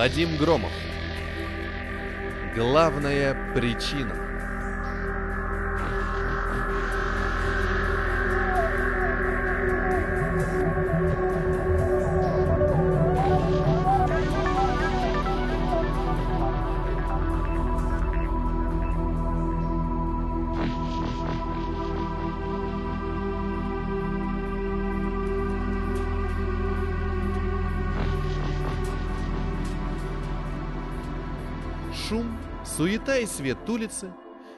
Вадим Громов. Главная причина. И свет улицы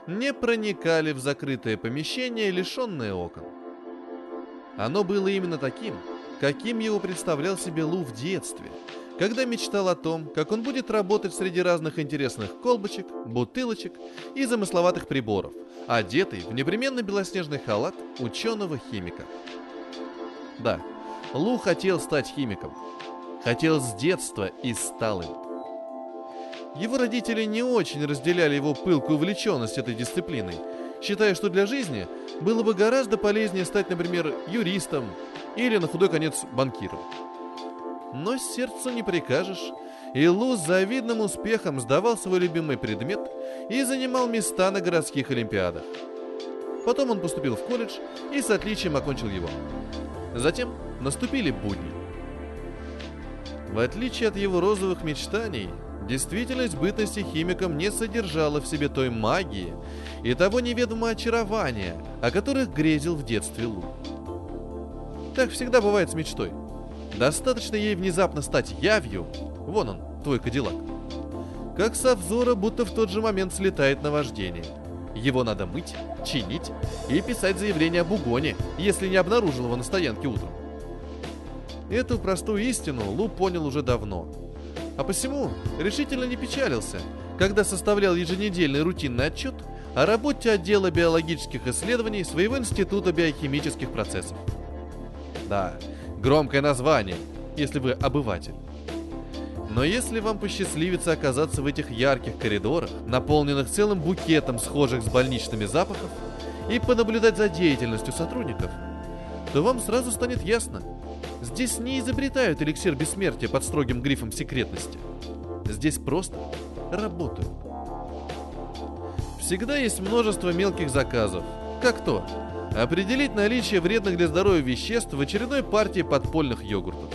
не проникали в закрытое помещение, лишенное окон. Оно было именно таким, каким его представлял себе Лу в детстве, когда мечтал о том, как он будет работать среди разных интересных колбочек, бутылочек и замысловатых приборов, одетый в непременно белоснежный халат ученого-химика. Да, Лу хотел стать химиком. Хотел с детства и стал им. Его родители не очень разделяли его пылкую увлеченность этой дисциплиной, считая, что для жизни было бы гораздо полезнее стать, например, юристом или, на худой конец, банкиром. Но сердцу не прикажешь, и Лу с завидным успехом сдавал свой любимый предмет и занимал места на городских олимпиадах. Потом он поступил в колледж и с отличием окончил его. Затем наступили будни. В отличие от его розовых мечтаний, Действительность бытности химиком не содержала в себе той магии и того неведомого очарования, о которых грезил в детстве Лу. Так всегда бывает с мечтой. Достаточно ей внезапно стать явью, вон он, твой кадиллак, как со взора будто в тот же момент слетает наваждение. Его надо мыть, чинить и писать заявление об угоне, если не обнаружил его на стоянке утром. Эту простую истину Лу понял уже давно – а посему решительно не печалился, когда составлял еженедельный рутинный отчет о работе отдела биологических исследований своего Института биохимических процессов. Да, громкое название, если вы обыватель. Но если вам посчастливится оказаться в этих ярких коридорах, наполненных целым букетом схожих с больничными запахов, и понаблюдать за деятельностью сотрудников, то вам сразу станет ясно, Здесь не изобретают эликсир бессмертия под строгим грифом секретности. Здесь просто работают. Всегда есть множество мелких заказов. Как то определить наличие вредных для здоровья веществ в очередной партии подпольных йогуртов.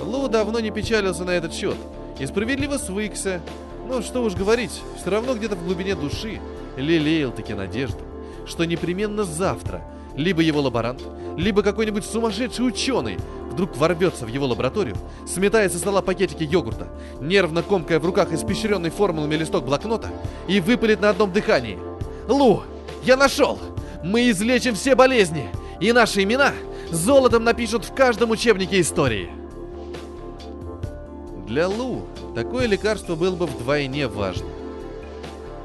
Лу давно не печалился на этот счет и справедливо свыкся, но что уж говорить, все равно где-то в глубине души лелеял таки надежду, что непременно завтра – либо его лаборант, либо какой-нибудь сумасшедший ученый вдруг ворвется в его лабораторию, сметает со стола пакетики йогурта, нервно комкая в руках испещренный формулами листок блокнота и выпалит на одном дыхании. «Лу, я нашел! Мы излечим все болезни, и наши имена золотом напишут в каждом учебнике истории!» Для Лу такое лекарство было бы вдвойне важно.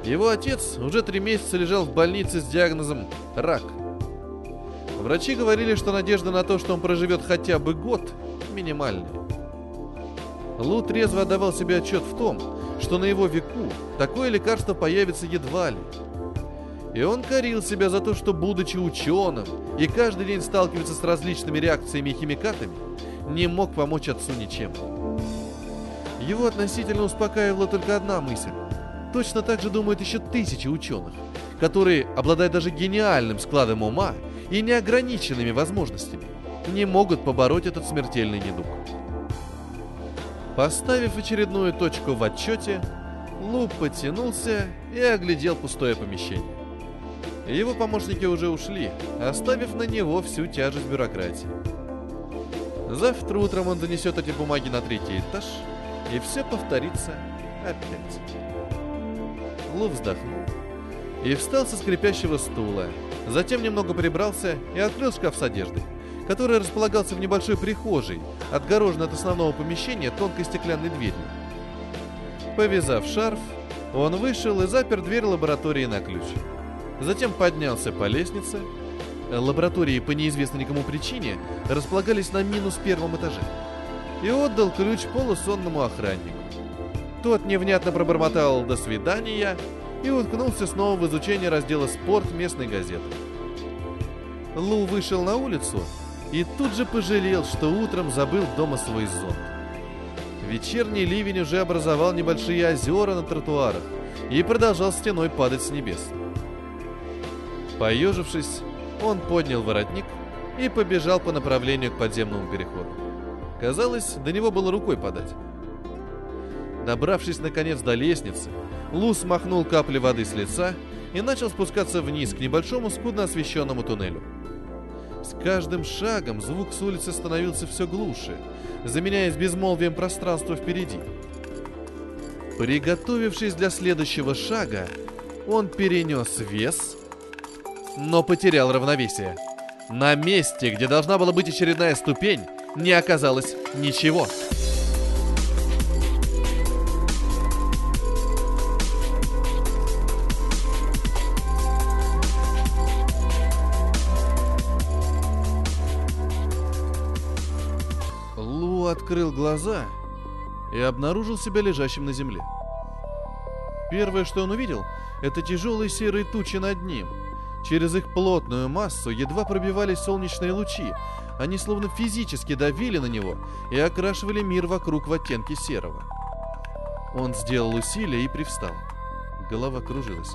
Его отец уже три месяца лежал в больнице с диагнозом «рак», Врачи говорили, что надежда на то, что он проживет хотя бы год, минимальная. Лу трезво отдавал себе отчет в том, что на его веку такое лекарство появится едва ли. И он корил себя за то, что, будучи ученым и каждый день сталкивается с различными реакциями и химикатами, не мог помочь отцу ничем. Его относительно успокаивала только одна мысль. Точно так же думают еще тысячи ученых, которые, обладая даже гениальным складом ума и неограниченными возможностями, не могут побороть этот смертельный недуг. Поставив очередную точку в отчете, Лу потянулся и оглядел пустое помещение. Его помощники уже ушли, оставив на него всю тяжесть бюрократии. Завтра утром он донесет эти бумаги на третий этаж, и все повторится опять. Лу вздохнул и встал со скрипящего стула, Затем немного прибрался и открыл шкаф с одеждой, который располагался в небольшой прихожей, отгороженной от основного помещения тонкой стеклянной дверью. Повязав шарф, он вышел и запер дверь лаборатории на ключ. Затем поднялся по лестнице. Лаборатории по неизвестной никому причине располагались на минус первом этаже. И отдал ключ полусонному охраннику. Тот невнятно пробормотал «до свидания» и уткнулся снова в изучение раздела «Спорт» местной газеты. Лу вышел на улицу и тут же пожалел, что утром забыл дома свой зонт. Вечерний ливень уже образовал небольшие озера на тротуарах и продолжал стеной падать с небес. Поежившись, он поднял воротник и побежал по направлению к подземному переходу. Казалось, до него было рукой подать. Добравшись наконец до лестницы, Лу смахнул капли воды с лица и начал спускаться вниз к небольшому скудно освещенному туннелю. С каждым шагом звук с улицы становился все глуше, заменяясь безмолвием пространства впереди. Приготовившись для следующего шага, он перенес вес, но потерял равновесие. На месте, где должна была быть очередная ступень, не оказалось ничего. Открыл глаза и обнаружил себя лежащим на земле. Первое, что он увидел, это тяжелые серые тучи над ним. Через их плотную массу едва пробивались солнечные лучи, они словно физически давили на него и окрашивали мир вокруг в оттенки серого. Он сделал усилие и привстал. Голова кружилась.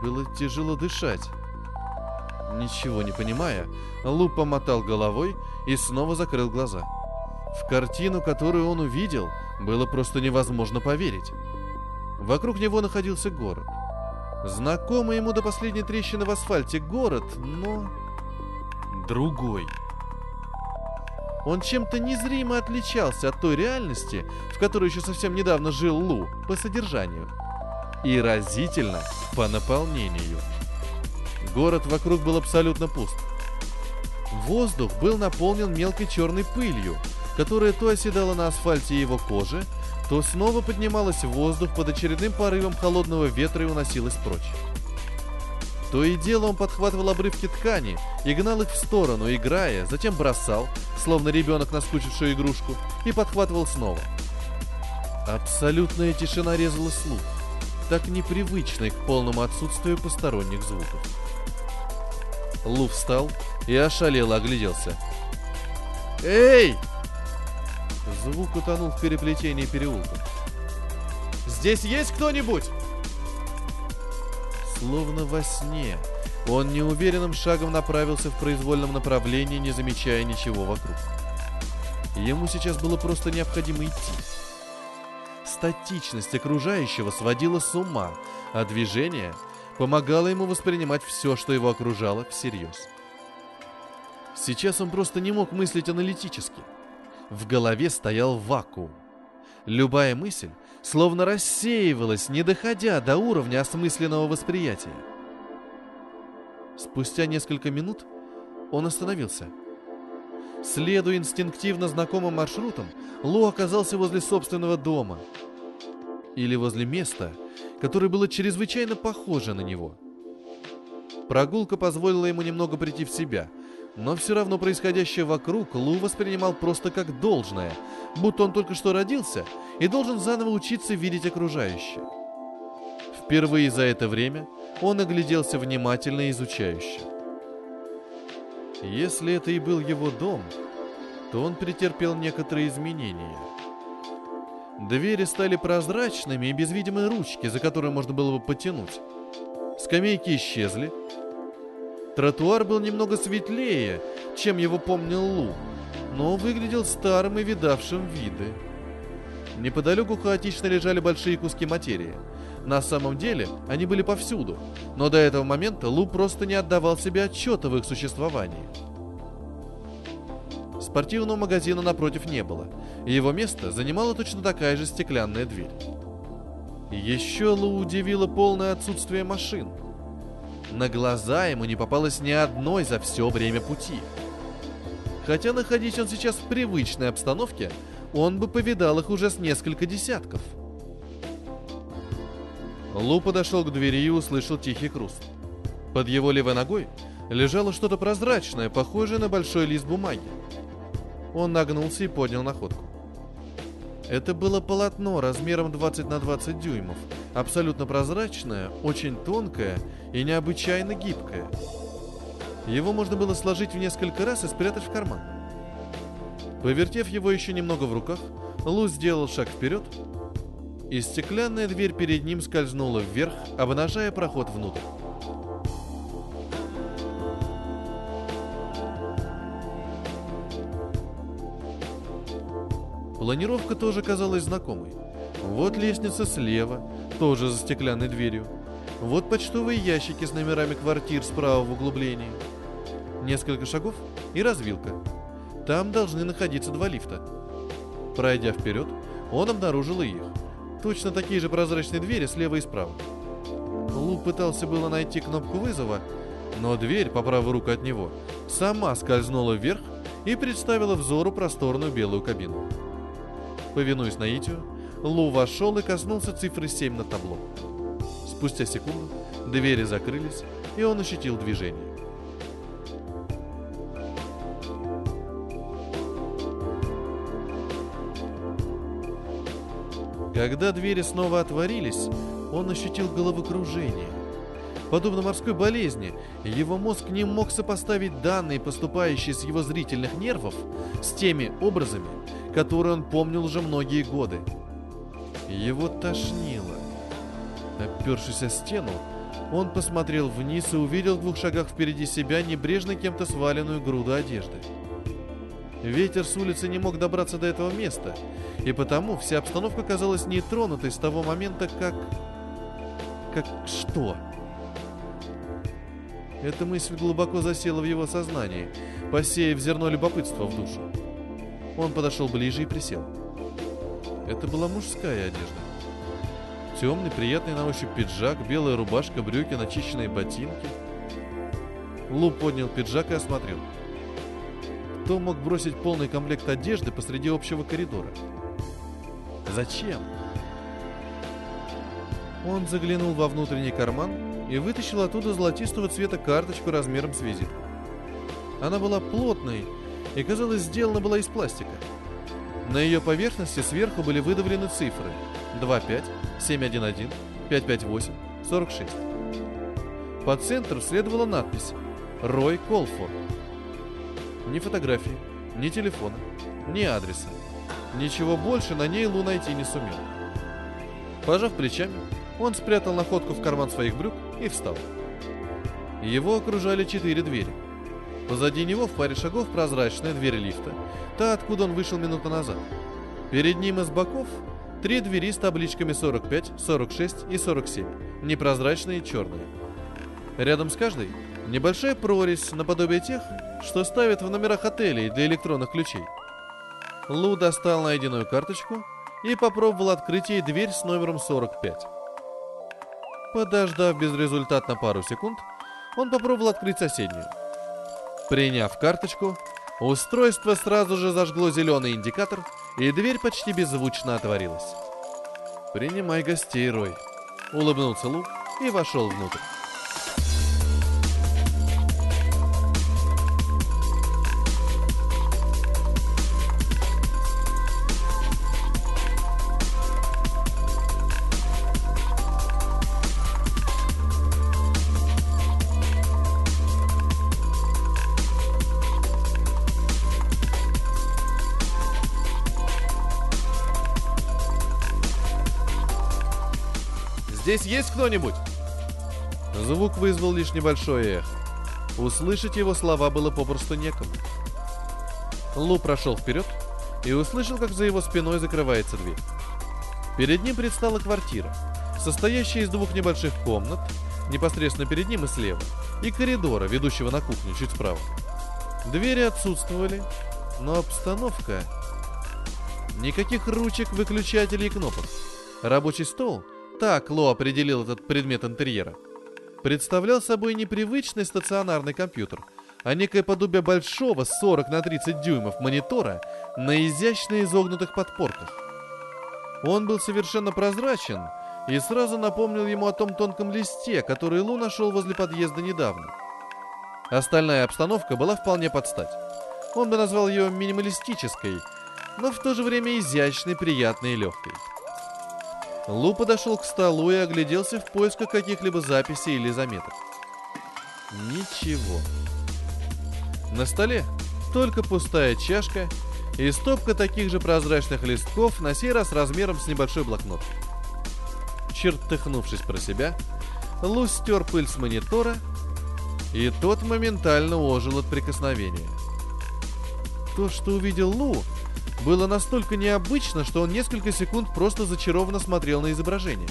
Было тяжело дышать. Ничего не понимая, Лу помотал головой и снова закрыл глаза. В картину, которую он увидел, было просто невозможно поверить. Вокруг него находился город. Знакомый ему до последней трещины в асфальте город, но... другой. Он чем-то незримо отличался от той реальности, в которой еще совсем недавно жил Лу, по содержанию. И разительно по наполнению. Город вокруг был абсолютно пуст. Воздух был наполнен мелкой черной пылью, которая то оседала на асфальте его кожи, то снова поднималась в воздух под очередным порывом холодного ветра и уносилась прочь. То и дело он подхватывал обрывки ткани и гнал их в сторону, играя, затем бросал, словно ребенок наскучившую игрушку, и подхватывал снова. Абсолютная тишина резала слух, так непривычной к полному отсутствию посторонних звуков. Лу встал и ошалело огляделся. «Эй!» Звук утонул в переплетении переулков. «Здесь есть кто-нибудь?» Словно во сне, он неуверенным шагом направился в произвольном направлении, не замечая ничего вокруг. Ему сейчас было просто необходимо идти. Статичность окружающего сводила с ума, а движение помогало ему воспринимать все, что его окружало, всерьез. Сейчас он просто не мог мыслить аналитически. В голове стоял вакуум. Любая мысль словно рассеивалась, не доходя до уровня осмысленного восприятия. Спустя несколько минут он остановился. Следуя инстинктивно знакомым маршрутам, Лу оказался возле собственного дома. Или возле места, которое было чрезвычайно похоже на него. Прогулка позволила ему немного прийти в себя – но все равно происходящее вокруг Лу воспринимал просто как должное, будто он только что родился и должен заново учиться видеть окружающее. Впервые за это время он огляделся внимательно и изучающе. Если это и был его дом, то он претерпел некоторые изменения. Двери стали прозрачными и без видимой ручки, за которую можно было бы потянуть. Скамейки исчезли, Тротуар был немного светлее, чем его помнил Лу, но выглядел старым и видавшим виды. Неподалеку хаотично лежали большие куски материи. На самом деле они были повсюду, но до этого момента Лу просто не отдавал себе отчета в их существовании. Спортивного магазина напротив не было, и его место занимала точно такая же стеклянная дверь. Еще Лу удивило полное отсутствие машин – на глаза ему не попалось ни одной за все время пути. Хотя находясь он сейчас в привычной обстановке, он бы повидал их уже с несколько десятков. Лу подошел к двери и услышал тихий хруст. Под его левой ногой лежало что-то прозрачное, похожее на большой лист бумаги. Он нагнулся и поднял находку. Это было полотно размером 20 на 20 дюймов, абсолютно прозрачное, очень тонкое и необычайно гибкое. Его можно было сложить в несколько раз и спрятать в карман. Повертев его еще немного в руках, Лу сделал шаг вперед, и стеклянная дверь перед ним скользнула вверх, обнажая проход внутрь. Планировка тоже казалась знакомой. Вот лестница слева, тоже за стеклянной дверью. Вот почтовые ящики с номерами квартир справа в углублении. Несколько шагов и развилка. Там должны находиться два лифта. Пройдя вперед, он обнаружил и их. Точно такие же прозрачные двери слева и справа. Лу пытался было найти кнопку вызова, но дверь по правую руку от него сама скользнула вверх и представила взору просторную белую кабину. Повинуясь наитию, Лу вошел и коснулся цифры 7 на табло. Спустя секунду двери закрылись, и он ощутил движение. Когда двери снова отворились, он ощутил головокружение. Подобно морской болезни, его мозг не мог сопоставить данные, поступающие с его зрительных нервов, с теми образами, которые он помнил уже многие годы. Его тошнило. Опершись о стену, он посмотрел вниз и увидел в двух шагах впереди себя небрежно кем-то сваленную груду одежды. Ветер с улицы не мог добраться до этого места, и потому вся обстановка казалась нетронутой с того момента, как... Как что? Эта мысль глубоко засела в его сознании, посеяв зерно любопытства в душу. Он подошел ближе и присел. Это была мужская одежда. Темный, приятный на ощупь пиджак, белая рубашка, брюки, начищенные ботинки. Лу поднял пиджак и осмотрел. Кто мог бросить полный комплект одежды посреди общего коридора? Зачем? Он заглянул во внутренний карман и вытащил оттуда золотистого цвета карточку размером с визитку. Она была плотной и, казалось, сделана была из пластика. На ее поверхности сверху были выдавлены цифры 25, 711, 558, 46. По центру следовала надпись «Рой Колфорд». Ни фотографии, ни телефона, ни адреса. Ничего больше на ней Лу найти не сумел. Пожав плечами, он спрятал находку в карман своих брюк и встал. Его окружали четыре двери – Позади него в паре шагов прозрачная дверь лифта, та, откуда он вышел минуту назад. Перед ним из боков три двери с табличками 45, 46 и 47, непрозрачные и черные. Рядом с каждой небольшая прорезь наподобие тех, что ставят в номерах отелей для электронных ключей. Лу достал найденную карточку и попробовал открыть ей дверь с номером 45. Подождав безрезультатно пару секунд, он попробовал открыть соседнюю – Приняв карточку, устройство сразу же зажгло зеленый индикатор, и дверь почти беззвучно отворилась. «Принимай гостей, Рой», — улыбнулся Лу и вошел внутрь. Здесь есть кто-нибудь?» Звук вызвал лишь небольшое эхо. Услышать его слова было попросту некому. Лу прошел вперед и услышал, как за его спиной закрывается дверь. Перед ним предстала квартира, состоящая из двух небольших комнат, непосредственно перед ним и слева, и коридора, ведущего на кухню чуть справа. Двери отсутствовали, но обстановка... Никаких ручек, выключателей и кнопок. Рабочий стол — так Ло определил этот предмет интерьера. Представлял собой непривычный стационарный компьютер, а некое подобие большого 40 на 30 дюймов монитора на изящно изогнутых подпорках. Он был совершенно прозрачен и сразу напомнил ему о том тонком листе, который Лу нашел возле подъезда недавно. Остальная обстановка была вполне под стать. Он бы назвал ее минималистической, но в то же время изящной, приятной и легкой. Лу подошел к столу и огляделся в поисках каких-либо записей или заметок. Ничего. На столе только пустая чашка и стопка таких же прозрачных листков, на сей раз размером с небольшой блокнот. Чертыхнувшись про себя, Лу стер пыль с монитора, и тот моментально ожил от прикосновения. То, что увидел Лу, было настолько необычно, что он несколько секунд просто зачарованно смотрел на изображение.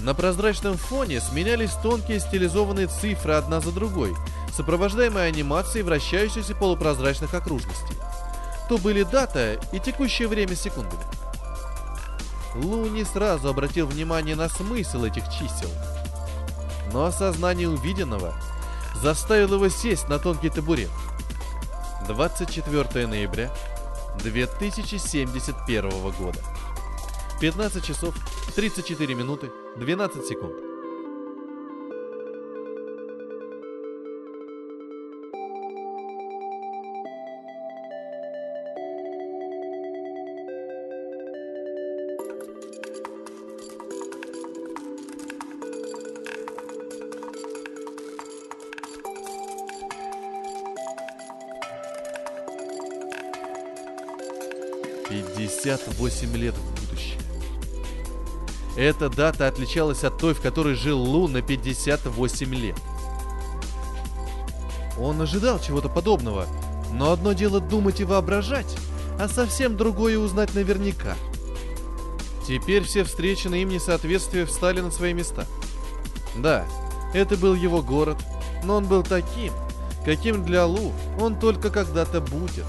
На прозрачном фоне сменялись тонкие стилизованные цифры одна за другой, сопровождаемые анимацией вращающихся полупрозрачных окружностей. То были дата и текущее время секундами. Лу не сразу обратил внимание на смысл этих чисел. Но осознание увиденного заставило его сесть на тонкий табурет. 24 ноября 2071 года. 15 часов 34 минуты 12 секунд. 58 лет в будущее. Эта дата отличалась от той, в которой жил Лу на 58 лет. Он ожидал чего-то подобного, но одно дело думать и воображать, а совсем другое узнать наверняка. Теперь все встреченные им несоответствия встали на свои места. Да, это был его город, но он был таким, каким для Лу он только когда-то будет.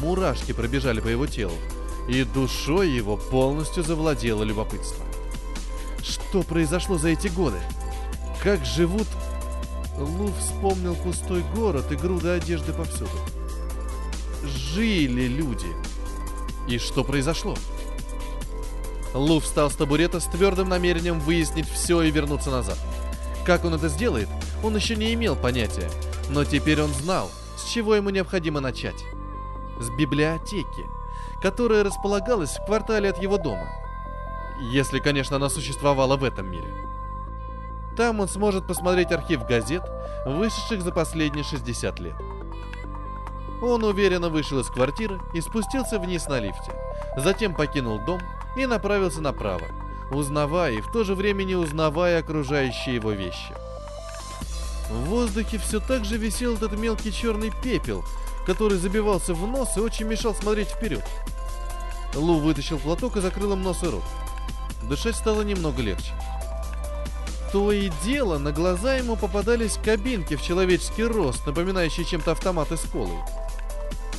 Мурашки пробежали по его телу и душой его полностью завладело любопытство. Что произошло за эти годы? Как живут... Лу вспомнил пустой город и груды одежды повсюду. Жили люди. И что произошло? Лу встал с табурета с твердым намерением выяснить все и вернуться назад. Как он это сделает, он еще не имел понятия, но теперь он знал, с чего ему необходимо начать. С библиотеки – которая располагалась в квартале от его дома. Если, конечно, она существовала в этом мире. Там он сможет посмотреть архив газет, вышедших за последние 60 лет. Он уверенно вышел из квартиры и спустился вниз на лифте. Затем покинул дом и направился направо, узнавая и в то же время не узнавая окружающие его вещи. В воздухе все так же висел этот мелкий черный пепел, который забивался в нос и очень мешал смотреть вперед. Лу вытащил платок и закрыл им нос и рот. Дышать стало немного легче. То и дело, на глаза ему попадались кабинки в человеческий рост, напоминающие чем-то автоматы с колой.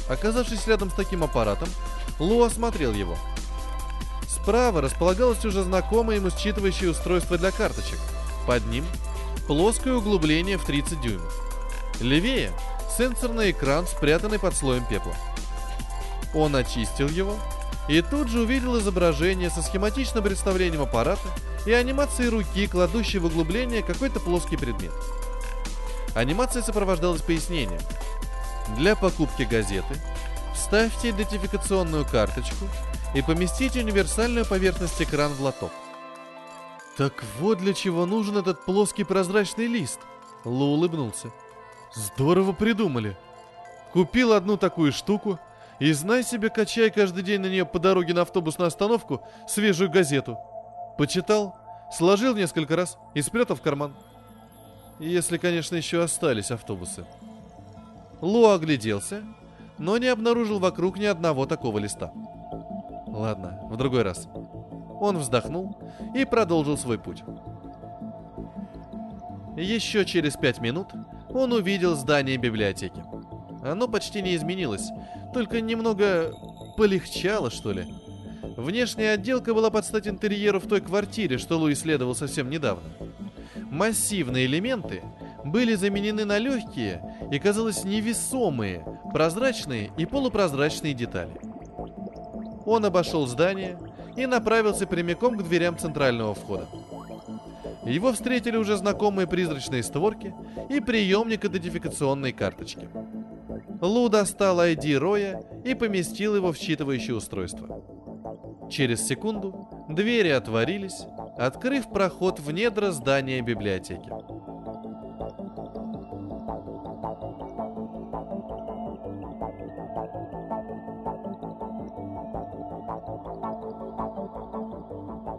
Оказавшись рядом с таким аппаратом, Лу осмотрел его. Справа располагалось уже знакомое ему считывающее устройство для карточек. Под ним плоское углубление в 30 дюймов. Левее сенсорный экран, спрятанный под слоем пепла. Он очистил его и тут же увидел изображение со схематичным представлением аппарата и анимацией руки, кладущей в углубление какой-то плоский предмет. Анимация сопровождалась пояснением. Для покупки газеты вставьте идентификационную карточку и поместите универсальную поверхность экран в лоток. Так вот для чего нужен этот плоский прозрачный лист. Лу улыбнулся. Здорово придумали. Купил одну такую штуку – и знай себе, качай каждый день на нее по дороге на автобусную остановку свежую газету. Почитал, сложил несколько раз и спрятал в карман. Если, конечно, еще остались автобусы. Лу огляделся, но не обнаружил вокруг ни одного такого листа. Ладно, в другой раз. Он вздохнул и продолжил свой путь. Еще через пять минут он увидел здание библиотеки. Оно почти не изменилось, только немного полегчало, что ли. Внешняя отделка была под стать интерьеру в той квартире, что Лу исследовал совсем недавно. Массивные элементы были заменены на легкие и, казалось, невесомые, прозрачные и полупрозрачные детали. Он обошел здание и направился прямиком к дверям центрального входа. Его встретили уже знакомые призрачные створки и приемник идентификационной карточки. Лу достал ID Роя и поместил его в считывающее устройство. Через секунду двери отворились, открыв проход в недра здания библиотеки.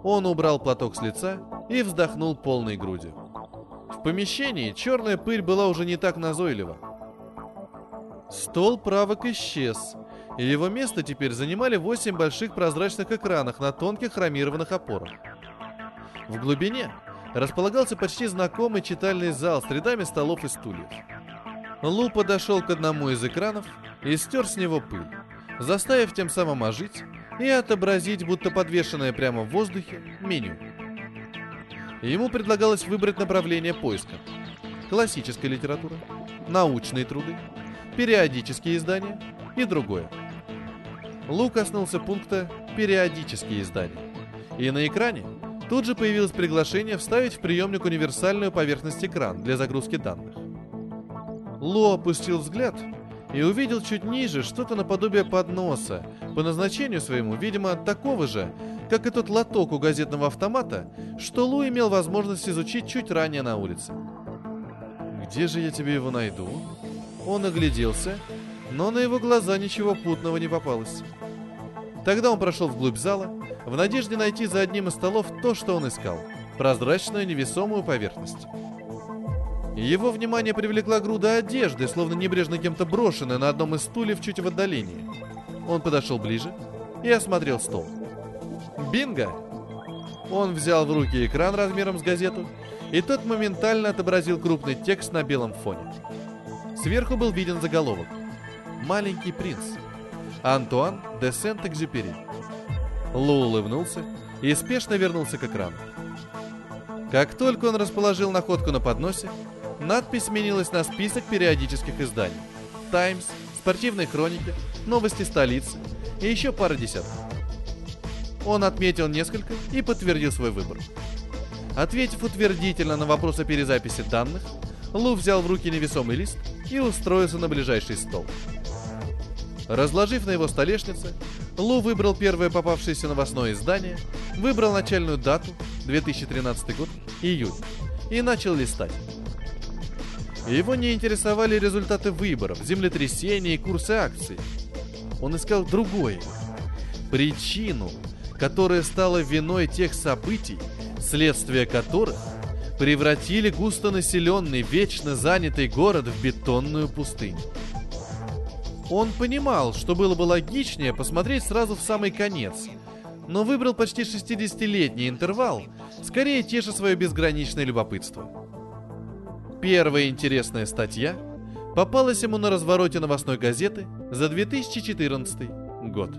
Он убрал платок с лица и вздохнул полной грудью. В помещении черная пыль была уже не так назойлива. Стол правок исчез, и его место теперь занимали восемь больших прозрачных экранов на тонких хромированных опорах. В глубине располагался почти знакомый читальный зал с рядами столов и стульев. Лу подошел к одному из экранов и стер с него пыль, заставив тем самым ожить и отобразить, будто подвешенное прямо в воздухе, меню. Ему предлагалось выбрать направление поиска. Классическая литература, научные труды, периодические издания и другое. Лу коснулся пункта «Периодические издания». И на экране тут же появилось приглашение вставить в приемник универсальную поверхность экран для загрузки данных. Лу опустил взгляд и увидел чуть ниже что-то наподобие подноса, по назначению своему, видимо, такого же, как и тот лоток у газетного автомата, что Лу имел возможность изучить чуть ранее на улице. «Где же я тебе его найду?» Он огляделся, но на его глаза ничего путного не попалось. Тогда он прошел вглубь зала, в надежде найти за одним из столов то, что он искал – прозрачную невесомую поверхность. Его внимание привлекла груда одежды, словно небрежно кем-то брошенная на одном из стульев чуть в отдалении. Он подошел ближе и осмотрел стол. Бинго! Он взял в руки экран размером с газету, и тот моментально отобразил крупный текст на белом фоне. Сверху был виден заголовок «Маленький принц» Антуан де Сент-Экзюпери. Лу улыбнулся и спешно вернулся к экрану. Как только он расположил находку на подносе, надпись сменилась на список периодических изданий. «Таймс», «Спортивные хроники», «Новости столицы» и еще пара десятков. Он отметил несколько и подтвердил свой выбор. Ответив утвердительно на вопрос о перезаписи данных, Лу взял в руки невесомый лист и устроился на ближайший стол. Разложив на его столешнице, Лу выбрал первое попавшееся новостное издание, выбрал начальную дату, 2013 год, июль, и начал листать. Его не интересовали результаты выборов, землетрясения и курсы акций. Он искал другое. Причину, которая стала виной тех событий, следствие которых превратили густонаселенный, вечно занятый город в бетонную пустыню. Он понимал, что было бы логичнее посмотреть сразу в самый конец, но выбрал почти 60-летний интервал, скорее теша свое безграничное любопытство. Первая интересная статья попалась ему на развороте новостной газеты за 2014 год.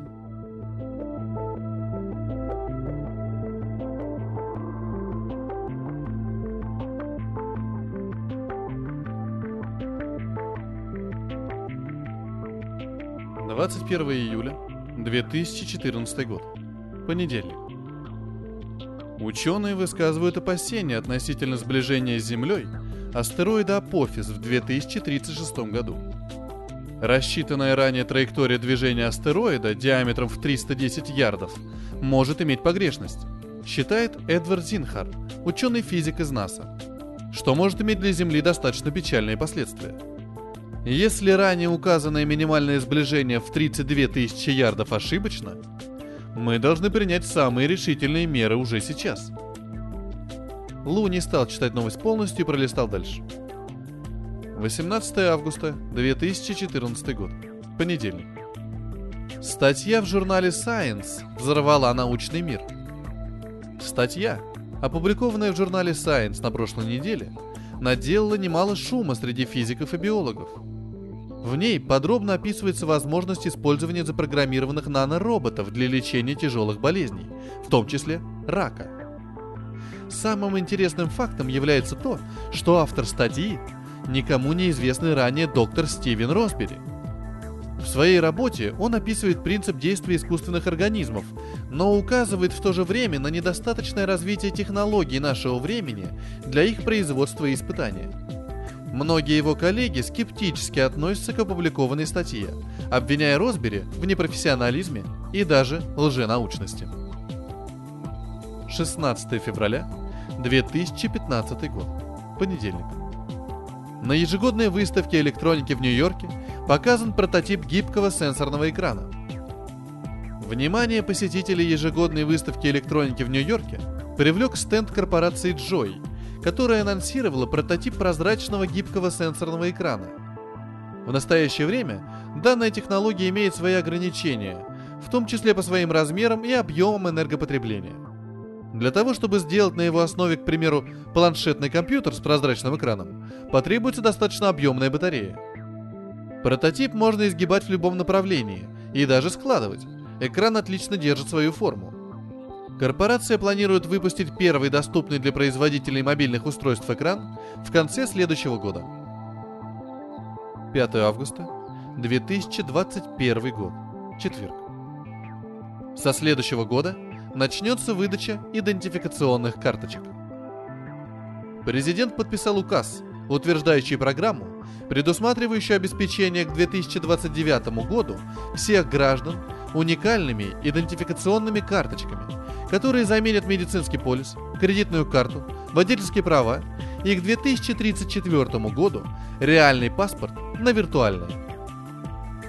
Двадцать первое июля 2014 год. Понедельник. Ученые высказывают опасения относительно сближения с Землей астероида Апофис в 2036 году. Рассчитанная ранее траектория движения астероида диаметром в 310 ярдов может иметь погрешность, считает Эдвард Зинхар, ученый-физик из НАСА, что может иметь для Земли достаточно печальные последствия. Если ранее указанное минимальное сближение в 32 тысячи ярдов ошибочно, мы должны принять самые решительные меры уже сейчас – Лу не стал читать новость полностью и пролистал дальше. 18 августа 2014 год. Понедельник. Статья в журнале Science взорвала научный мир. Статья, опубликованная в журнале Science на прошлой неделе, наделала немало шума среди физиков и биологов. В ней подробно описывается возможность использования запрограммированных нанороботов для лечения тяжелых болезней, в том числе рака – Самым интересным фактом является то, что автор статьи – никому неизвестный ранее доктор Стивен Росбери. В своей работе он описывает принцип действия искусственных организмов, но указывает в то же время на недостаточное развитие технологий нашего времени для их производства и испытания. Многие его коллеги скептически относятся к опубликованной статье, обвиняя Росбери в непрофессионализме и даже лженаучности. 16 февраля 2015 год. Понедельник. На ежегодной выставке электроники в Нью-Йорке показан прототип гибкого сенсорного экрана. Внимание посетителей ежегодной выставки электроники в Нью-Йорке привлек стенд корпорации Joy, которая анонсировала прототип прозрачного гибкого сенсорного экрана. В настоящее время данная технология имеет свои ограничения, в том числе по своим размерам и объемам энергопотребления. Для того, чтобы сделать на его основе, к примеру, планшетный компьютер с прозрачным экраном, потребуется достаточно объемная батарея. Прототип можно изгибать в любом направлении и даже складывать. Экран отлично держит свою форму. Корпорация планирует выпустить первый доступный для производителей мобильных устройств экран в конце следующего года. 5 августа 2021 год. Четверг. Со следующего года начнется выдача идентификационных карточек. Президент подписал указ, утверждающий программу, предусматривающую обеспечение к 2029 году всех граждан уникальными идентификационными карточками, которые заменят медицинский полис, кредитную карту, водительские права и к 2034 году реальный паспорт на виртуальный.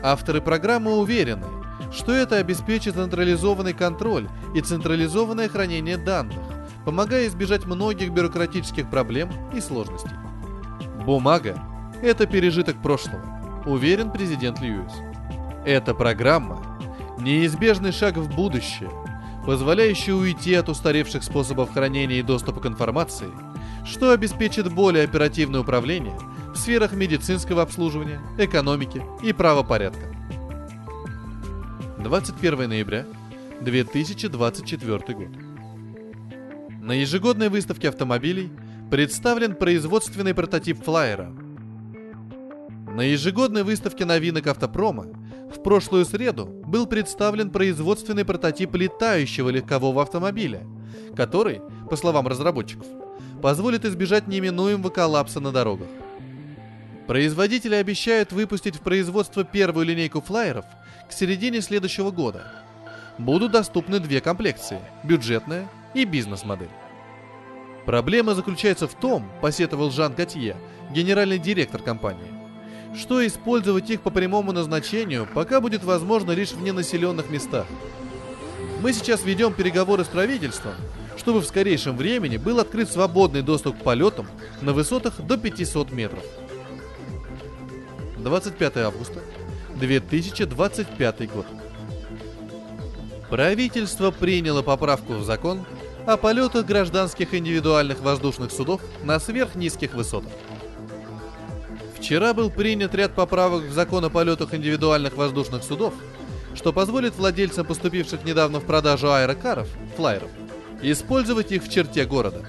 Авторы программы уверены, что это обеспечит централизованный контроль и централизованное хранение данных, помогая избежать многих бюрократических проблем и сложностей. Бумага – это пережиток прошлого, уверен президент Льюис. Эта программа – неизбежный шаг в будущее, позволяющий уйти от устаревших способов хранения и доступа к информации, что обеспечит более оперативное управление в сферах медицинского обслуживания, экономики и правопорядка. 21 ноября 2024 год. На ежегодной выставке автомобилей представлен производственный прототип флайера. На ежегодной выставке новинок автопрома в прошлую среду был представлен производственный прототип летающего легкового автомобиля, который, по словам разработчиков, позволит избежать неминуемого коллапса на дорогах. Производители обещают выпустить в производство первую линейку флайеров к середине следующего года. Будут доступны две комплекции – бюджетная и бизнес-модель. Проблема заключается в том, посетовал Жан Готье, генеральный директор компании, что использовать их по прямому назначению пока будет возможно лишь в ненаселенных местах. Мы сейчас ведем переговоры с правительством, чтобы в скорейшем времени был открыт свободный доступ к полетам на высотах до 500 метров. 25 августа 2025 год. Правительство приняло поправку в закон о полетах гражданских индивидуальных воздушных судов на сверхнизких высотах. Вчера был принят ряд поправок в закон о полетах индивидуальных воздушных судов, что позволит владельцам поступивших недавно в продажу аэрокаров, флайеров, использовать их в черте города.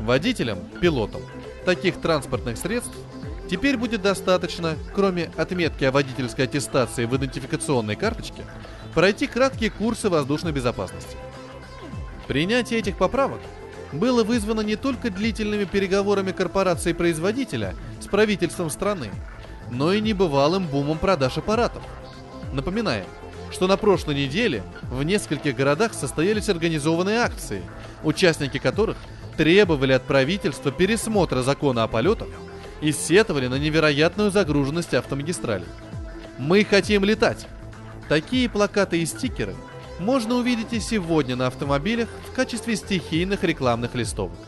Водителям, пилотам таких транспортных средств Теперь будет достаточно, кроме отметки о водительской аттестации в идентификационной карточке, пройти краткие курсы воздушной безопасности. Принятие этих поправок было вызвано не только длительными переговорами корпорации-производителя с правительством страны, но и небывалым бумом продаж аппаратов. Напоминаем, что на прошлой неделе в нескольких городах состоялись организованные акции, участники которых требовали от правительства пересмотра закона о полетах и сетовали на невероятную загруженность автомагистралей. «Мы хотим летать!» Такие плакаты и стикеры можно увидеть и сегодня на автомобилях в качестве стихийных рекламных листовок.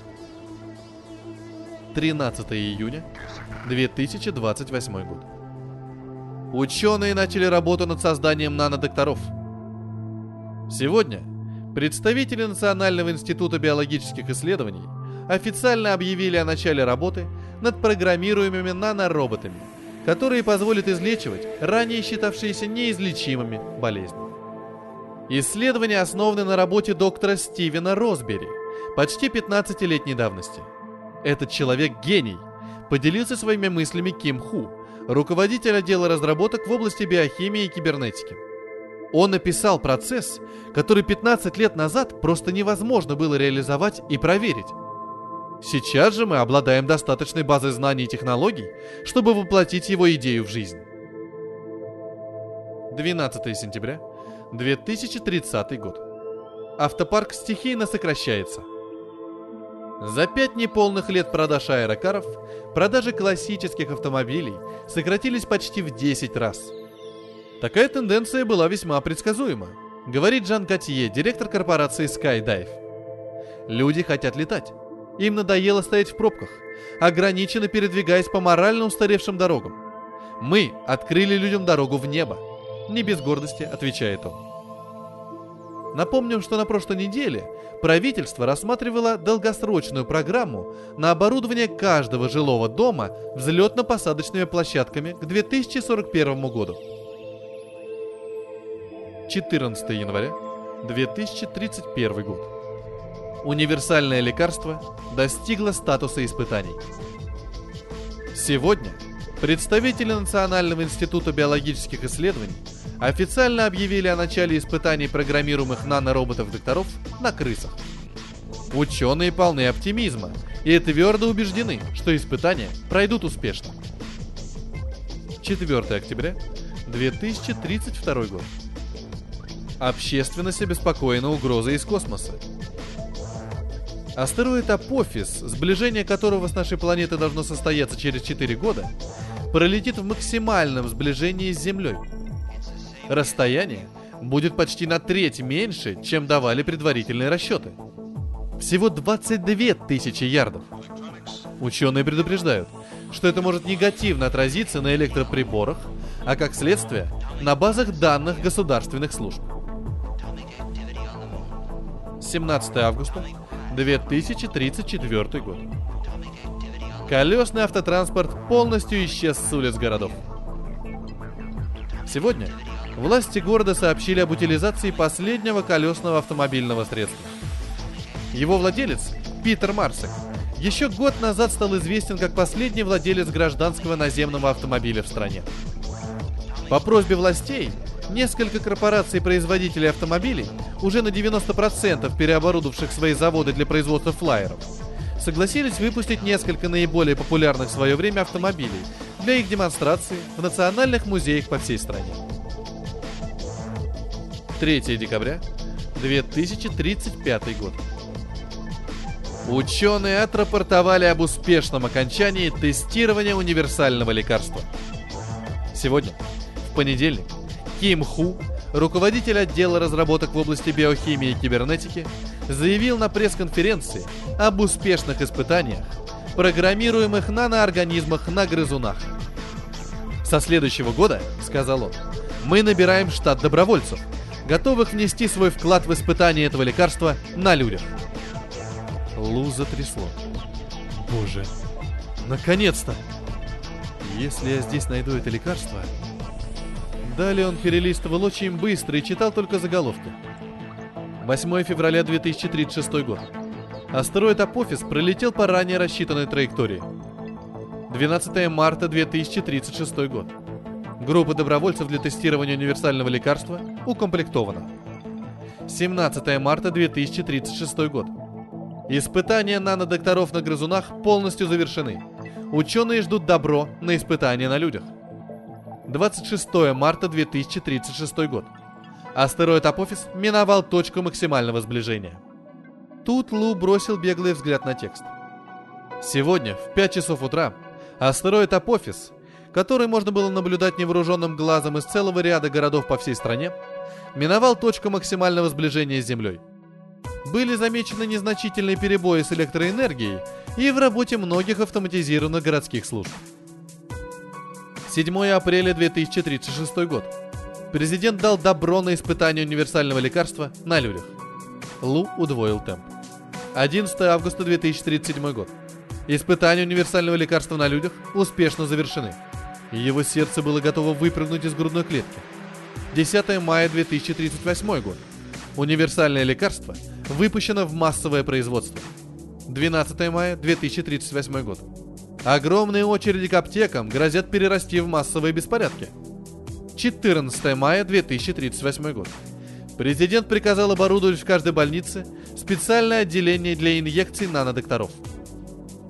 13 июня 2028 год. Ученые начали работу над созданием нанодокторов. Сегодня представители Национального института биологических исследований официально объявили о начале работы над программируемыми нанороботами, которые позволят излечивать ранее считавшиеся неизлечимыми болезни. Исследования основаны на работе доктора Стивена Росбери, почти 15-летней давности. Этот человек гений, поделился своими мыслями Ким Ху, руководитель отдела разработок в области биохимии и кибернетики. Он описал процесс, который 15 лет назад просто невозможно было реализовать и проверить. Сейчас же мы обладаем достаточной базой знаний и технологий, чтобы воплотить его идею в жизнь. 12 сентября 2030 год. Автопарк стихийно сокращается. За пять неполных лет продаж аэрокаров продажи классических автомобилей сократились почти в 10 раз. Такая тенденция была весьма предсказуема – Говорит Жан Готье, директор корпорации Skydive. Люди хотят летать. Им надоело стоять в пробках, ограниченно передвигаясь по морально устаревшим дорогам. Мы открыли людям дорогу в небо. Не без гордости, отвечает он. Напомним, что на прошлой неделе правительство рассматривало долгосрочную программу на оборудование каждого жилого дома взлетно-посадочными площадками к 2041 году. 14 января 2031 год. Универсальное лекарство достигло статуса испытаний. Сегодня представители Национального института биологических исследований официально объявили о начале испытаний программируемых нанороботов-докторов на крысах. Ученые полны оптимизма и твердо убеждены, что испытания пройдут успешно. 4 октября 2032 год. Общественность обеспокоена угрозой из космоса. Астероид Апофис, сближение которого с нашей планетой должно состояться через 4 года, пролетит в максимальном сближении с Землей – Расстояние будет почти на треть меньше, чем давали предварительные расчеты. Всего 22 тысячи ярдов. Ученые предупреждают, что это может негативно отразиться на электроприборах, а как следствие на базах данных государственных служб. 17 августа 2034 год. Колесный автотранспорт полностью исчез с улиц городов. Сегодня власти города сообщили об утилизации последнего колесного автомобильного средства. Его владелец, Питер Марсек, еще год назад стал известен как последний владелец гражданского наземного автомобиля в стране. По просьбе властей, несколько корпораций-производителей автомобилей, уже на 90% переоборудовавших свои заводы для производства флайеров, согласились выпустить несколько наиболее популярных в свое время автомобилей для их демонстрации в национальных музеях по всей стране. 3 декабря 2035 год. Ученые отрапортовали об успешном окончании тестирования универсального лекарства. Сегодня, в понедельник, Ким Ху, руководитель отдела разработок в области биохимии и кибернетики, заявил на пресс-конференции об успешных испытаниях программируемых наноорганизмах на грызунах. Со следующего года, сказал он, мы набираем штат добровольцев – готовых внести свой вклад в испытание этого лекарства на людях. Лу затрясло. Боже, наконец-то! Если я здесь найду это лекарство... Далее он перелистывал очень быстро и читал только заголовки. 8 февраля 2036 год. Астероид Апофис пролетел по ранее рассчитанной траектории. 12 марта 2036 год. Группа добровольцев для тестирования универсального лекарства укомплектована. 17 марта 2036 год. Испытания нанодокторов на грызунах полностью завершены. Ученые ждут добро на испытания на людях. 26 марта 2036 год. Астероид Апофис миновал точку максимального сближения. Тут Лу бросил беглый взгляд на текст. Сегодня в 5 часов утра астероид Апофис который можно было наблюдать невооруженным глазом из целого ряда городов по всей стране, миновал точку максимального сближения с Землей. Были замечены незначительные перебои с электроэнергией и в работе многих автоматизированных городских служб. 7 апреля 2036 год. Президент дал добро на испытание универсального лекарства на людях. Лу удвоил темп. 11 августа 2037 год. Испытания универсального лекарства на людях успешно завершены и его сердце было готово выпрыгнуть из грудной клетки. 10 мая 2038 год. Универсальное лекарство выпущено в массовое производство. 12 мая 2038 год. Огромные очереди к аптекам грозят перерасти в массовые беспорядки. 14 мая 2038 год. Президент приказал оборудовать в каждой больнице специальное отделение для инъекций нанодокторов.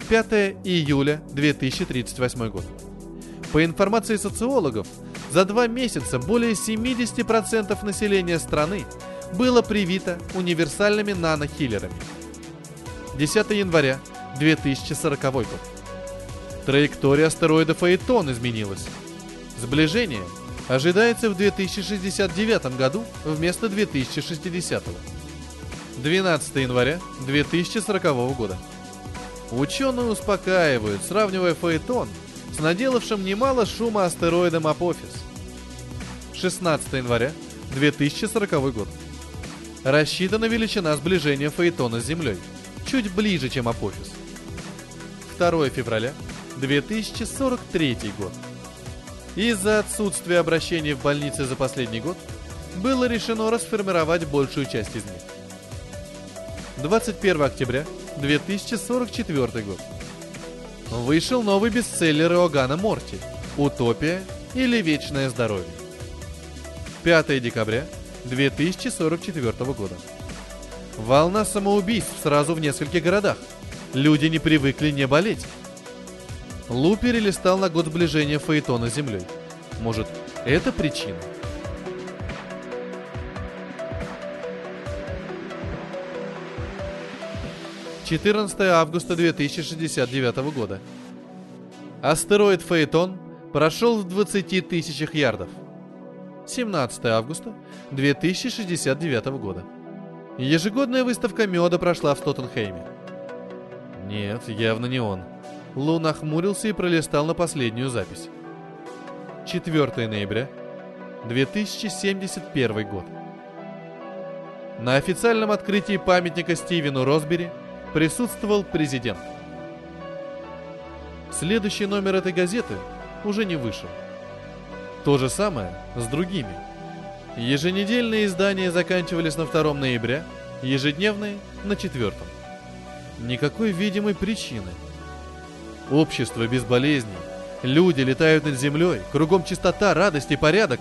5 июля 2038 год. По информации социологов, за два месяца более 70% населения страны было привито универсальными нанохиллерами. 10 января 2040 год. Траектория астероида Фаэтон изменилась. Сближение ожидается в 2069 году вместо 2060. 12 января 2040 года. Ученые успокаивают, сравнивая Фаэтон с наделавшим немало шума астероидом Апофис. 16 января 2040 год. Рассчитана величина сближения Фаэтона с Землей, чуть ближе, чем Апофис. 2 февраля 2043 год. Из-за отсутствия обращений в больнице за последний год было решено расформировать большую часть из них. 21 октября 2044 год. Вышел новый бестселлер Иоганна Морти «Утопия или вечное здоровье». 5 декабря 2044 года. Волна самоубийств сразу в нескольких городах. Люди не привыкли не болеть. Лу перелистал на год сближения Фаэтона с Землей. Может, это причина? «14 августа 2069 года. Астероид Фаэтон прошел в 20 тысячах ярдов. 17 августа 2069 года. Ежегодная выставка меда прошла в Тоттенхейме. Нет, явно не он. Лу нахмурился и пролистал на последнюю запись. 4 ноября 2071 год. На официальном открытии памятника Стивену Росбери присутствовал президент. Следующий номер этой газеты уже не вышел. То же самое с другими. Еженедельные издания заканчивались на 2 ноября, ежедневные – на 4. Никакой видимой причины – Общество без болезней. Люди летают над землей, кругом чистота, радость и порядок.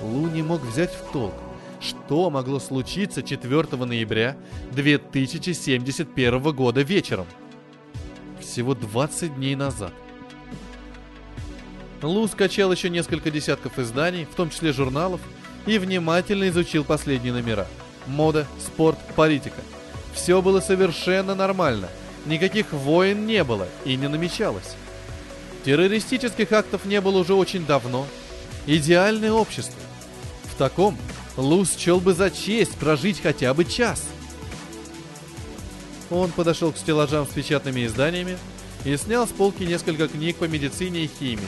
Лу не мог взять в толк, что могло случиться 4 ноября 2071 года вечером. Всего 20 дней назад. Лу скачал еще несколько десятков изданий, в том числе журналов, и внимательно изучил последние номера. Мода, спорт, политика. Все было совершенно нормально – Никаких войн не было и не намечалось. Террористических актов не было уже очень давно. Идеальное общество. В таком Лус счел бы за честь прожить хотя бы час. Он подошел к стеллажам с печатными изданиями и снял с полки несколько книг по медицине и химии,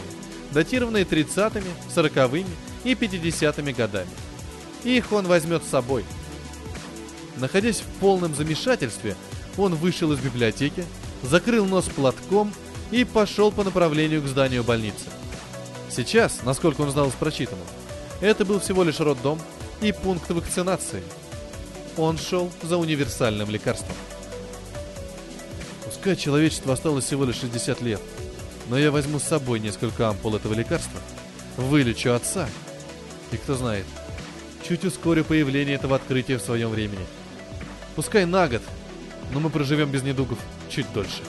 датированные 30-ми, 40-ми и 50-ми годами. Их он возьмет с собой. Находясь в полном замешательстве, он вышел из библиотеки, закрыл нос платком и пошел по направлению к зданию больницы. Сейчас, насколько он знал из прочитанного, это был всего лишь роддом и пункт вакцинации. Он шел за универсальным лекарством. Пускай человечество осталось всего лишь 60 лет, но я возьму с собой несколько ампул этого лекарства, вылечу отца, и кто знает, чуть ускорю появление этого открытия в своем времени. Пускай на год но мы проживем без недугов чуть дольше.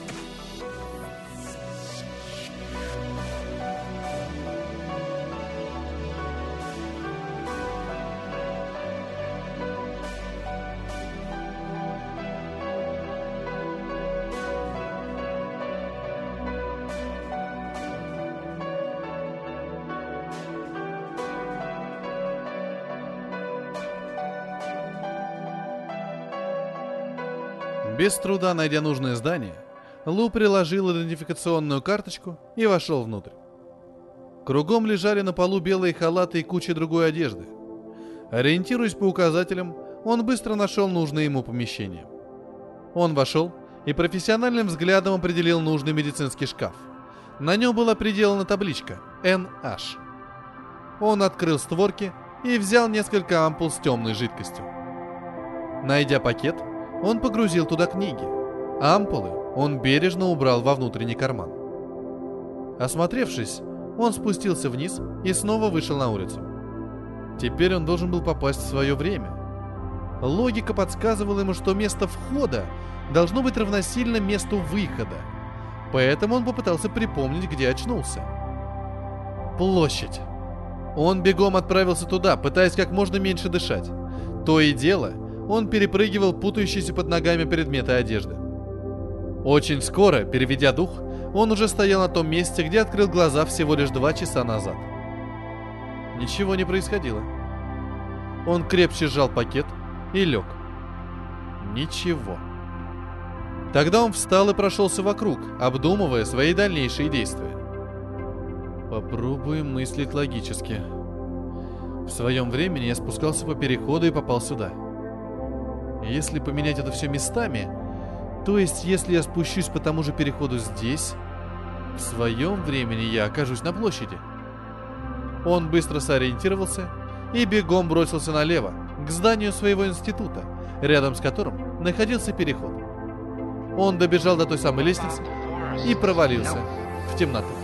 Без труда найдя нужное здание, Лу приложил идентификационную карточку и вошел внутрь. Кругом лежали на полу белые халаты и куча другой одежды. Ориентируясь по указателям, он быстро нашел нужное ему помещение. Он вошел и профессиональным взглядом определил нужный медицинский шкаф. На нем была приделана табличка NH. Он открыл створки и взял несколько ампул с темной жидкостью. Найдя пакет, он погрузил туда книги. Ампулы он бережно убрал во внутренний карман. Осмотревшись, он спустился вниз и снова вышел на улицу. Теперь он должен был попасть в свое время. Логика подсказывала ему, что место входа должно быть равносильно месту выхода. Поэтому он попытался припомнить, где очнулся. Площадь. Он бегом отправился туда, пытаясь как можно меньше дышать. То и дело, он перепрыгивал путающиеся под ногами предметы одежды. Очень скоро, переведя дух, он уже стоял на том месте, где открыл глаза всего лишь два часа назад. Ничего не происходило. Он крепче сжал пакет и лег. Ничего. Тогда он встал и прошелся вокруг, обдумывая свои дальнейшие действия. Попробуем мыслить логически. В своем времени я спускался по переходу и попал сюда. Если поменять это все местами, то есть если я спущусь по тому же переходу здесь, в своем времени я окажусь на площади. Он быстро сориентировался и бегом бросился налево, к зданию своего института, рядом с которым находился переход. Он добежал до той самой лестницы и провалился в темноту.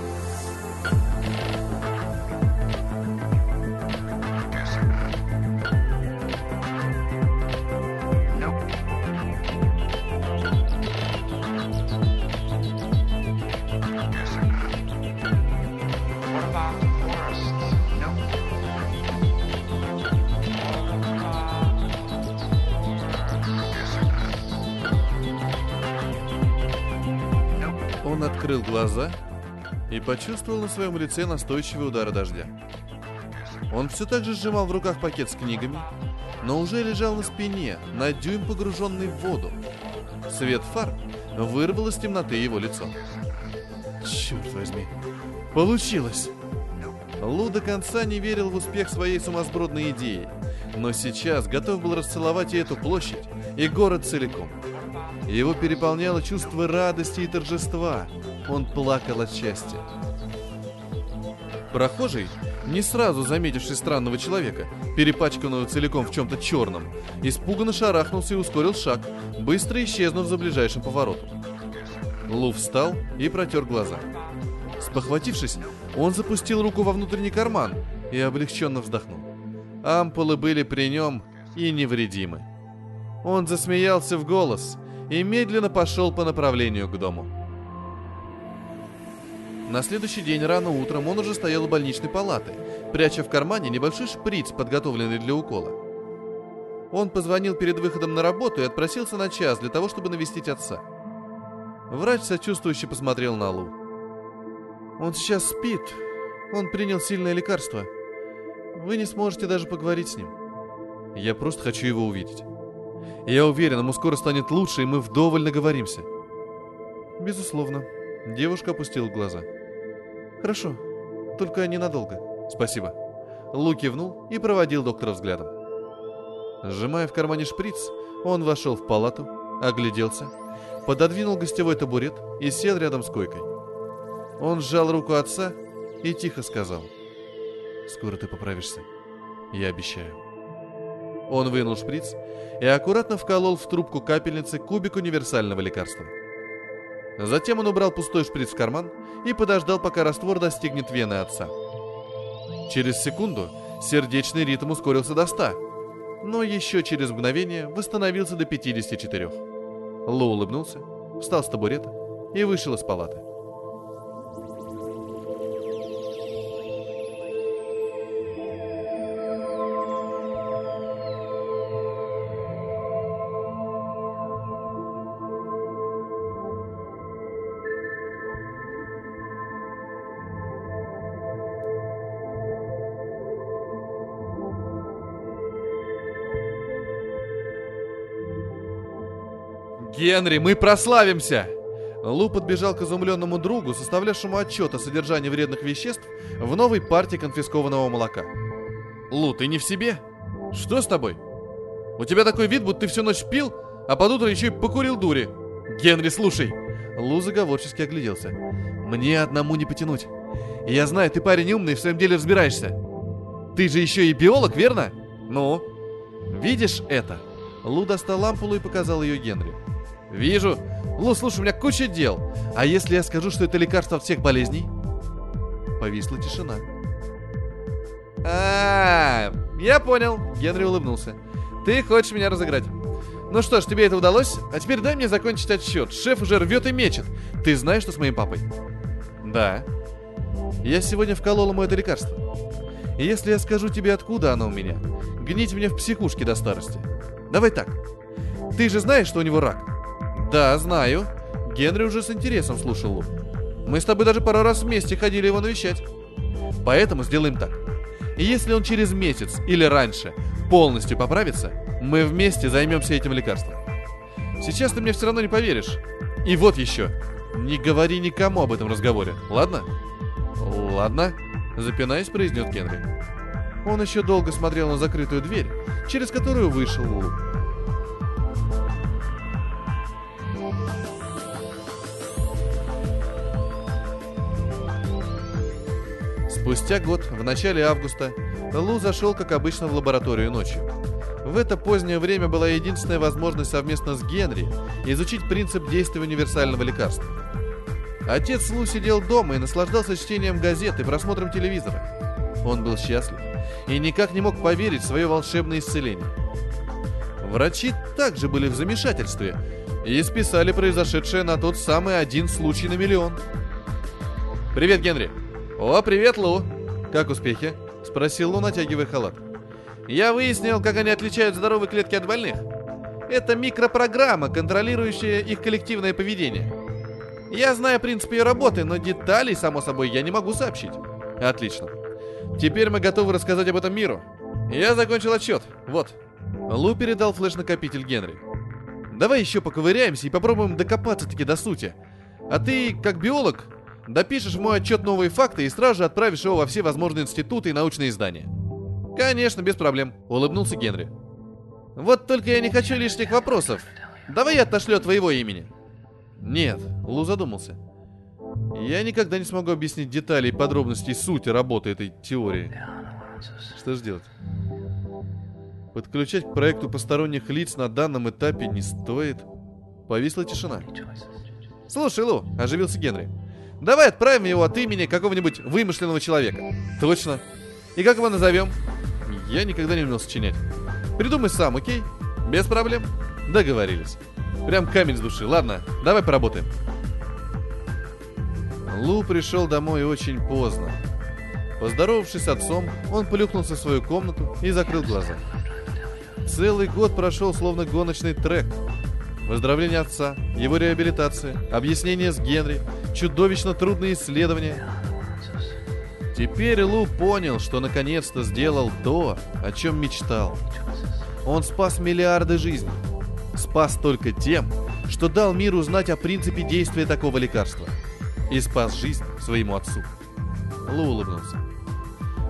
Глаза и почувствовал на своем лице настойчивый удар дождя. Он все так же сжимал в руках пакет с книгами, но уже лежал на спине, на дюйм погруженный в воду. Свет фар вырвал из темноты его лицо. Черт возьми, получилось! Лу до конца не верил в успех своей сумасбродной идеи, но сейчас готов был расцеловать и эту площадь, и город целиком. Его переполняло чувство радости и торжества. Он плакал от счастья. Прохожий, не сразу заметивший странного человека, перепачканного целиком в чем-то черном, испуганно шарахнулся и ускорил шаг, быстро исчезнув за ближайшим поворотом. Лу встал и протер глаза. Спохватившись, он запустил руку во внутренний карман и облегченно вздохнул. Ампулы были при нем и невредимы. Он засмеялся в голос и медленно пошел по направлению к дому. На следующий день рано утром он уже стоял у больничной палаты, пряча в кармане небольшой шприц, подготовленный для укола. Он позвонил перед выходом на работу и отпросился на час для того, чтобы навестить отца. Врач сочувствующе посмотрел на Лу. «Он сейчас спит. Он принял сильное лекарство. Вы не сможете даже поговорить с ним. Я просто хочу его увидеть. Я уверен, ему скоро станет лучше, и мы вдоволь наговоримся». «Безусловно». Девушка опустила глаза. «Хорошо, только ненадолго. Спасибо». Лу кивнул и проводил доктора взглядом. Сжимая в кармане шприц, он вошел в палату, огляделся, пододвинул гостевой табурет и сел рядом с койкой. Он сжал руку отца и тихо сказал. «Скоро ты поправишься. Я обещаю». Он вынул шприц и аккуратно вколол в трубку капельницы кубик универсального лекарства. Затем он убрал пустой шприц в карман и подождал, пока раствор достигнет вены отца. Через секунду сердечный ритм ускорился до 100, но еще через мгновение восстановился до 54. Лу улыбнулся, встал с табурета и вышел из палаты. «Генри, мы прославимся!» Лу подбежал к изумленному другу, составлявшему отчет о содержании вредных веществ в новой партии конфискованного молока. «Лу, ты не в себе? Что с тобой? У тебя такой вид, будто ты всю ночь пил, а под утро еще и покурил дури. Генри, слушай!» Лу заговорчески огляделся. «Мне одному не потянуть. Я знаю, ты парень умный в своем деле разбираешься. Ты же еще и биолог, верно? Ну? Видишь это?» Лу достал лампулу и показал ее Генри. «Вижу. Лу, слушай, у меня куча дел. А если я скажу, что это лекарство от всех болезней?» Повисла тишина. а я понял», — Генри улыбнулся. «Ты хочешь меня разыграть. Ну что ж, тебе это удалось? А теперь дай мне закончить отсчет. Шеф уже рвет и мечет. Ты знаешь, что с моим папой?» «Да». «Я сегодня вколол ему это лекарство. И если я скажу тебе, откуда оно у меня, гнить мне в психушке до старости. Давай так. Ты же знаешь, что у него рак?» «Да, знаю». Генри уже с интересом слушал Лу. «Мы с тобой даже пару раз вместе ходили его навещать. Поэтому сделаем так. Если он через месяц или раньше полностью поправится, мы вместе займемся этим лекарством. Сейчас ты мне все равно не поверишь. И вот еще. Не говори никому об этом разговоре, ладно? Ладно, запинаясь, произнес Генри. Он еще долго смотрел на закрытую дверь, через которую вышел Лу. Спустя год, в начале августа, Лу зашел, как обычно, в лабораторию ночью. В это позднее время была единственная возможность совместно с Генри изучить принцип действия универсального лекарства. Отец Лу сидел дома и наслаждался чтением газет и просмотром телевизора. Он был счастлив и никак не мог поверить в свое волшебное исцеление. Врачи также были в замешательстве и списали произошедшее на тот самый один случай на миллион. «Привет, Генри!» «О, привет, Лу!» «Как успехи?» — спросил Лу, натягивая халат. «Я выяснил, как они отличают здоровые клетки от больных. Это микропрограмма, контролирующая их коллективное поведение. Я знаю принцип ее работы, но деталей, само собой, я не могу сообщить». «Отлично. Теперь мы готовы рассказать об этом миру. Я закончил отчет. Вот». Лу передал флеш-накопитель Генри. «Давай еще поковыряемся и попробуем докопаться-таки до сути. А ты, как биолог, Допишешь в мой отчет новые факты и сразу же отправишь его во все возможные институты и научные издания. Конечно, без проблем, улыбнулся Генри. Вот только я не хочу лишних вопросов. Давай я отошлю от твоего имени. Нет, Лу задумался. Я никогда не смогу объяснить детали и подробности сути работы этой теории. Что же делать? Подключать к проекту посторонних лиц на данном этапе не стоит. Повисла тишина. Слушай, Лу, оживился Генри. Давай отправим его от имени какого-нибудь вымышленного человека. Точно. И как его назовем? Я никогда не умел сочинять. Придумай сам, окей? Без проблем. Договорились. Прям камень с души. Ладно, давай поработаем. Лу пришел домой очень поздно. Поздоровавшись с отцом, он плюхнулся в свою комнату и закрыл глаза. Целый год прошел словно гоночный трек. Выздоровление отца, его реабилитация, объяснение с Генри, чудовищно трудные исследования. Теперь Лу понял, что наконец-то сделал то, о чем мечтал. Он спас миллиарды жизней. Спас только тем, что дал миру узнать о принципе действия такого лекарства. И спас жизнь своему отцу. Лу улыбнулся.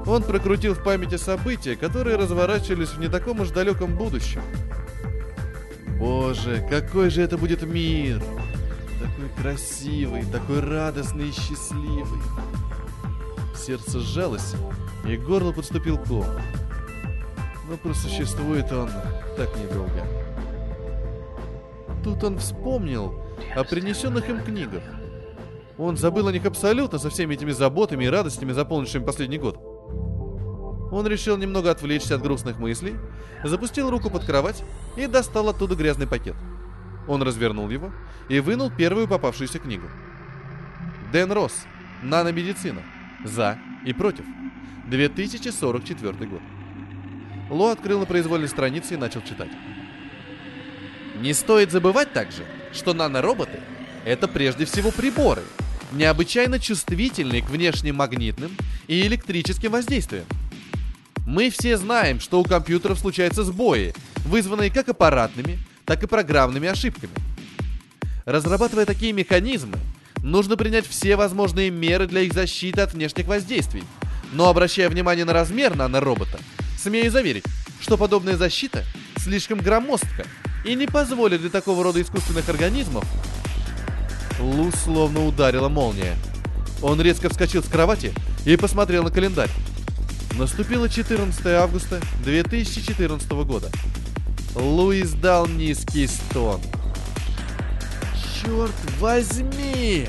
Он прокрутил в памяти события, которые разворачивались в не таком уж далеком будущем. Боже, какой же это будет мир! Такой красивый, такой радостный и счастливый. Сердце сжалось, и горло подступил ком. Но просуществует он так недолго. Тут он вспомнил о принесенных им книгах. Он забыл о них абсолютно со всеми этими заботами и радостями, заполнившими последний год. Он решил немного отвлечься от грустных мыслей, запустил руку под кровать и достал оттуда грязный пакет – он развернул его и вынул первую попавшуюся книгу. Дэн Росс. Наномедицина. За и против. 2044 год. Ло открыл на произвольной странице и начал читать. Не стоит забывать также, что нанороботы – это прежде всего приборы, необычайно чувствительные к внешним магнитным и электрическим воздействиям. Мы все знаем, что у компьютеров случаются сбои, вызванные как аппаратными, так и программными ошибками. Разрабатывая такие механизмы, нужно принять все возможные меры для их защиты от внешних воздействий. Но обращая внимание на размер наноробота, смею заверить, что подобная защита слишком громоздка и не позволит для такого рода искусственных организмов Лу словно ударила молния. Он резко вскочил с кровати и посмотрел на календарь. Наступило 14 августа 2014 года. Луис дал низкий стон. Черт возьми!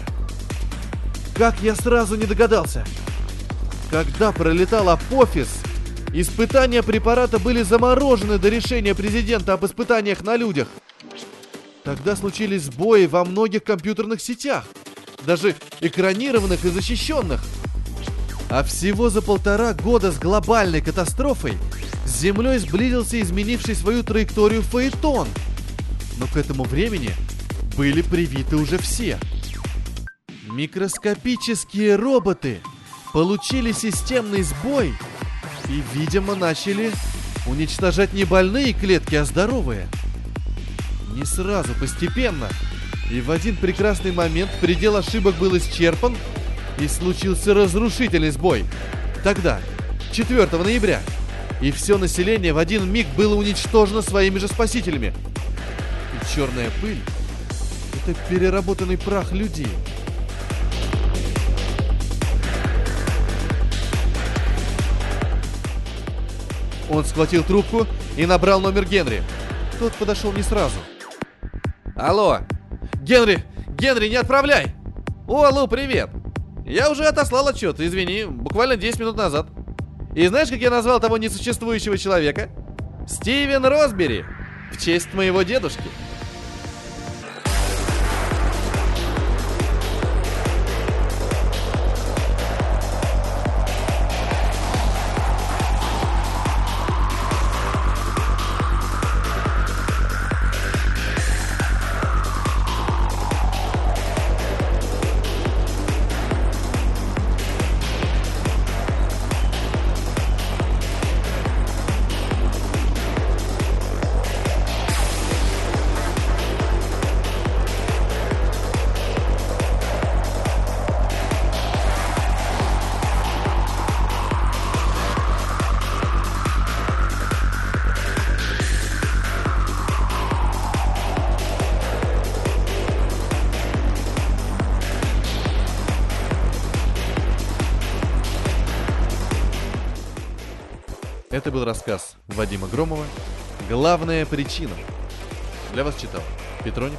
Как я сразу не догадался! Когда пролетал апофис, испытания препарата были заморожены до решения президента об испытаниях на людях. Тогда случились сбои во многих компьютерных сетях, даже экранированных и защищенных. А всего за полтора года с глобальной катастрофой с Землей сблизился изменивший свою траекторию Фаэтон. Но к этому времени были привиты уже все. Микроскопические роботы получили системный сбой И, видимо, начали уничтожать не больные клетки, а здоровые. Не сразу, постепенно. И в один прекрасный момент предел ошибок был исчерпан, и случился разрушительный сбой. Тогда, 4 ноября. И все население в один миг было уничтожено своими же спасителями. И черная пыль — это переработанный прах людей. Он схватил трубку и набрал номер Генри. Тот подошел не сразу. Алло! Генри! Генри, не отправляй! О, Лу, привет! Я уже отослал отчет, извини, буквально 10 минут назад. И знаешь, как я назвал того несуществующего человека? Стивен Росбери! В честь моего дедушки. Это был рассказ Вадима Громова «Главная причина». Для вас читал Петроник